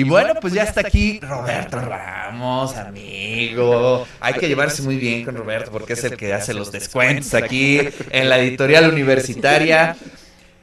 Y bueno, pues ya está aquí Roberto Ramos, amigo. Hay que llevarse muy bien con Roberto porque es el que hace los descuentos aquí en la editorial universitaria.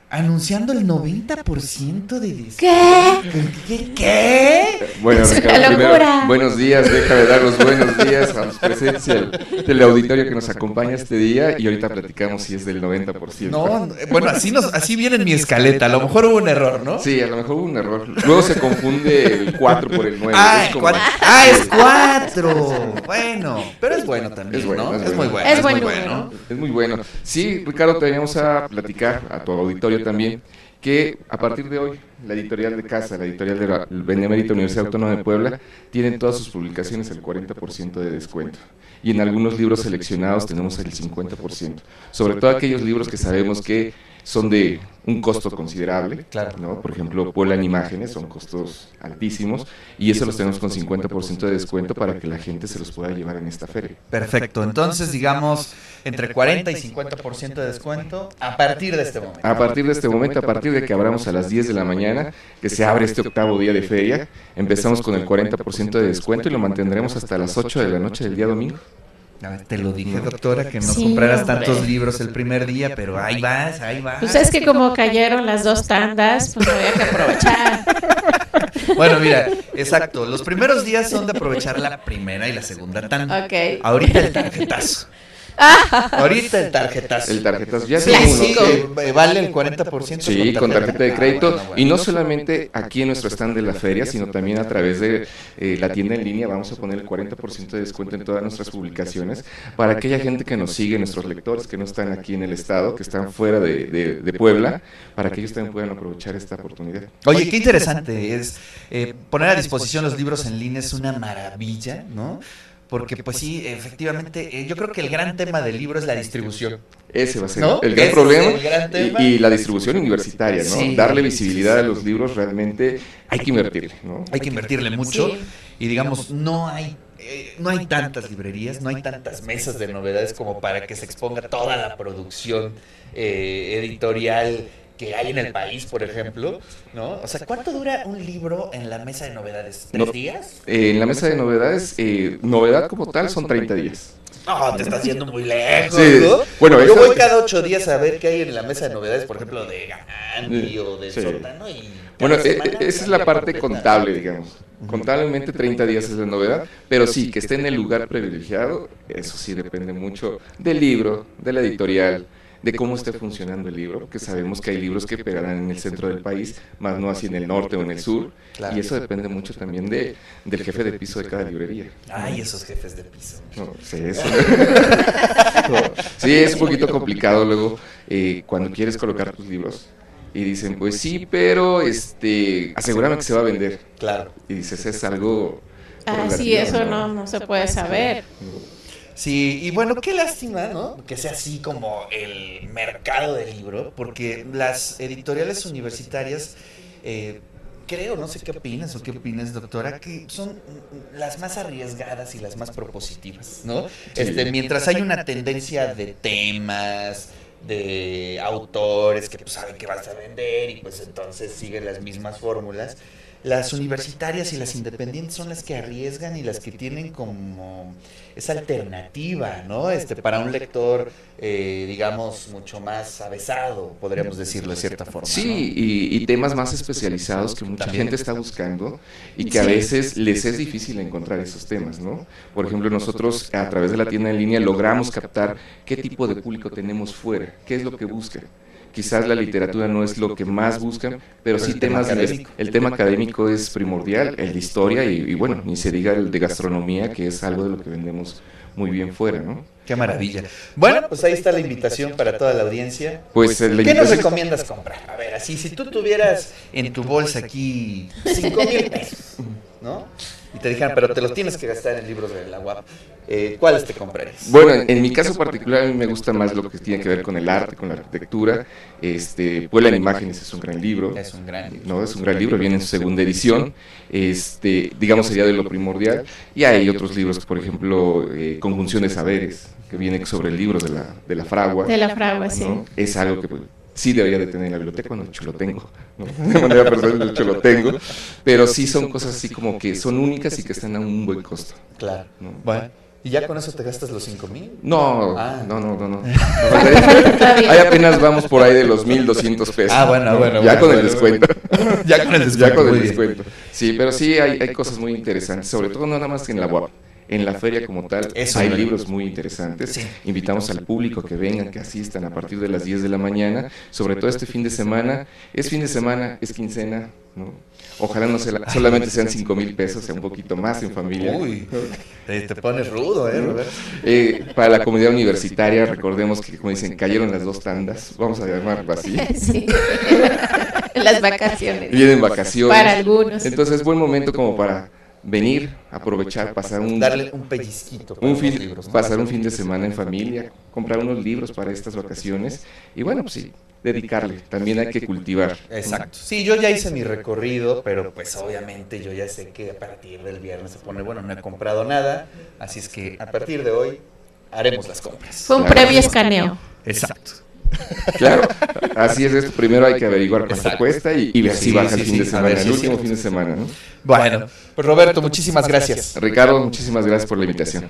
Anunciando el 90% de descuento. ¿Qué? ¿Qué? ¿Qué? Bueno, Es una Ricardo, primero, buenos días, déjame dar los buenos días a los presencia del, del auditorio que nos acompaña este día y ahorita platicamos si es del 90%. No, bueno, así, nos, así viene en mi escaleta. A lo mejor hubo un error, ¿no? Sí, a lo mejor hubo un error. Luego se confunde el 4 por el 9. Ah, es es como- cuatro. Ah, es cuatro. Bueno, pero es bueno también, Es bueno, ¿no? es Es muy bueno. Es Es muy buen bueno. Es muy bueno. Sí, Ricardo, te veníamos a platicar, a tu auditorio también, que a partir de hoy, la editorial de casa, la editorial de la Benemérita Universidad Autónoma de Puebla, tienen todas sus publicaciones el 40% de descuento. Y en algunos libros seleccionados tenemos el 50%. Sobre todo aquellos libros que sabemos que son de un costo considerable. Claro. ¿no? Por ejemplo, Puebla en imágenes son costos altísimos y eso los tenemos con 50% de descuento para que la gente se los pueda llevar en esta feria. Perfecto. Entonces, digamos, entre 40 y 50% de descuento a partir de este momento. A partir de este momento, a partir de que abramos a las 10 de la mañana, que se abre este octavo día de feria, empezamos con el 40% de descuento y lo mantendremos hasta las 8 de la noche del día domingo. A ver, te lo dije, doctora, que no Sí, compraras hombre. tantos libros el primer día, pero ahí vas, ahí vas. Pues es que como cayeron las dos tandas, pues había que aprovechar. Bueno, mira, exacto. Los primeros días son de aprovechar la primera y la segunda tanda. Ok. Ahorita el tarjetazo. Ahorita el tarjetazo. El tarjetazo ya Sí, sí, que- que vale el 40%. Sí, con tarjeta de crédito. Ah, bueno, bueno. Y no solamente aquí en nuestro stand de la feria, sino también a través de eh, la tienda en línea. Vamos a poner el 40% de descuento en todas nuestras publicaciones para aquella gente que nos sigue, nuestros lectores que no están aquí en el estado, que están fuera de, de- de Puebla, para que ellos también puedan aprovechar esta oportunidad. Oye, qué interesante es eh, poner a disposición los libros en línea es una maravilla, ¿no? Porque pues sí, efectivamente, eh, yo creo que el gran tema del libro es la distribución. Ese va a ser ¿No? el gran Ese problema. es el gran tema. Y, y la distribución universitaria, ¿no? Sí. Darle visibilidad a los libros realmente hay que invertirle, ¿no? Hay que invertirle mucho Sí. y digamos, no hay eh, no hay tantas librerías, no hay tantas mesas de novedades como para que se exponga toda la producción eh, editorial que hay en el país, por ejemplo, ¿no? O sea, ¿cuánto dura un libro en la mesa de novedades? ¿Tres No. días? Eh, en la mesa de novedades, eh, novedad como tal son 30 días. No, te estás yendo muy lejos, Sí, ¿no? bueno, Yo voy cada ocho días a ver qué hay en la mesa de novedades, por ejemplo, de Gandhi o de Sí. Sótano y... Bueno, eh, semana eh, esa es la parte contable, digamos. Contablemente 30 días es la novedad, pero sí, que esté en el lugar privilegiado, eso sí depende mucho del libro, de la editorial, de cómo esté funcionando el libro, porque sabemos que hay libros que pegarán en el centro del país, más no así en el norte o en el sur, Claro. y eso depende mucho también de, del jefe de piso de cada librería. Ay, esos jefes de piso. No, sí, eso. sí, es un poquito complicado luego eh, cuando quieres colocar tus libros y dicen, pues sí, pero este, asegúrame que se va a vender. Claro. Y dices, es algo... Ah, sí, eso no, no se puede saber. Sí, y bueno, qué lástima, ¿no? Que sea así como el mercado del libro, porque las editoriales universitarias, eh, creo, no sé qué opinas o qué opinas, doctora, que son las más arriesgadas y las más propositivas, ¿no? Este, mientras hay una tendencia de temas, de autores que pues, saben que vas a vender y pues entonces siguen las mismas fórmulas. Las universitarias y las independientes son las que arriesgan y las que tienen como esa alternativa, ¿no? Este, para un lector, eh, digamos, mucho más avesado, podríamos decirlo de cierta forma. Sí, y, y temas más especializados que mucha También. gente está buscando y que a veces les es difícil encontrar esos temas, ¿no? Por ejemplo, nosotros a través de la tienda en línea logramos captar qué tipo de público tenemos fuera, qué es lo que buscan. Quizás la literatura no es lo que más buscan, pero sí temas de, el tema académico es primordial, el de historia y, y bueno, ni se diga el de gastronomía, que es algo de lo que vendemos muy bien fuera, ¿no? Qué maravilla. Bueno, pues ahí está la invitación para toda la audiencia. Pues eh, la ¿Qué nos recomiendas comprar? A ver, así, si tú tuvieras en tu bolsa aquí 5 mil pesos, ¿no? Y te dijeran, pero te los tienes que gastar en libros de la UAP, eh, ¿cuáles te comprarías? Bueno, en, en mi caso particular a mí me gusta más lo que tiene que ver con el arte, con la arquitectura. Este, Puebla en Imágenes es un gran libro. Es un gran libro. No, es un gran libro, viene en su segunda edición. Este, digamos sería de lo primordial. Y hay otros libros, por ejemplo, eh, Conjunción de Saberes, que viene sobre el libro de la, de la fragua. De la fragua, sí. Es algo que pues, sí debería de tener en la biblioteca, bueno, de hecho lo tengo, ¿no? de manera personal, de hecho lo tengo, pero sí son cosas así como que son únicas y que están a un buen costo. Claro. ¿no? Bueno, ¿y ya con eso te gastas los 5 mil? No, Ah. no, no, no, no. Ahí apenas vamos por ahí de los 1200 pesos. Ah, bueno, bueno, Ya bueno, con el descuento. ya con el descuento. Ya con el descuento. Sí, pero sí hay, hay cosas muy interesantes, sobre todo no nada más en la UAP. En la feria como tal Eso hay libros muy interesantes. Sí. Invitamos al público que vengan, que asistan a partir de las 10 de la mañana, sobre todo este fin de semana. Es fin de semana, es quincena, ¿no? Ojalá no sea- solamente sean 5 mil pesos, sea un poquito más en familia. Uy, te, pones rudo, ¿eh? Eh, para la comunidad universitaria, recordemos que, como dicen, cayeron las dos tandas, vamos a llamarlo así. Sí. Las vacaciones. Vienen vacaciones. Para algunos. Entonces es buen momento como para venir, aprovechar, pasar un, Darle un pellizquito. un fin, libros, ¿no? pasar un fin de semana en familia, comprar unos libros para estas vacaciones y bueno, pues sí, dedicarle. También hay que cultivar. Exacto. Sí, yo ya hice mi recorrido, pero pues obviamente yo ya sé que a partir del viernes se pone, bueno, no he comprado nada, así es que a partir de hoy haremos las compras. Fue un previo escaneo. Exacto. Claro, así es esto. Primero hay que averiguar cuánto Exacto. cuesta y, y ver Sí, si baja sí, el fin sí, de a semana, ver el último fin de semana, ¿no? Bueno, pues Roberto, muchísimas gracias. Ricardo, muchísimas gracias por la invitación.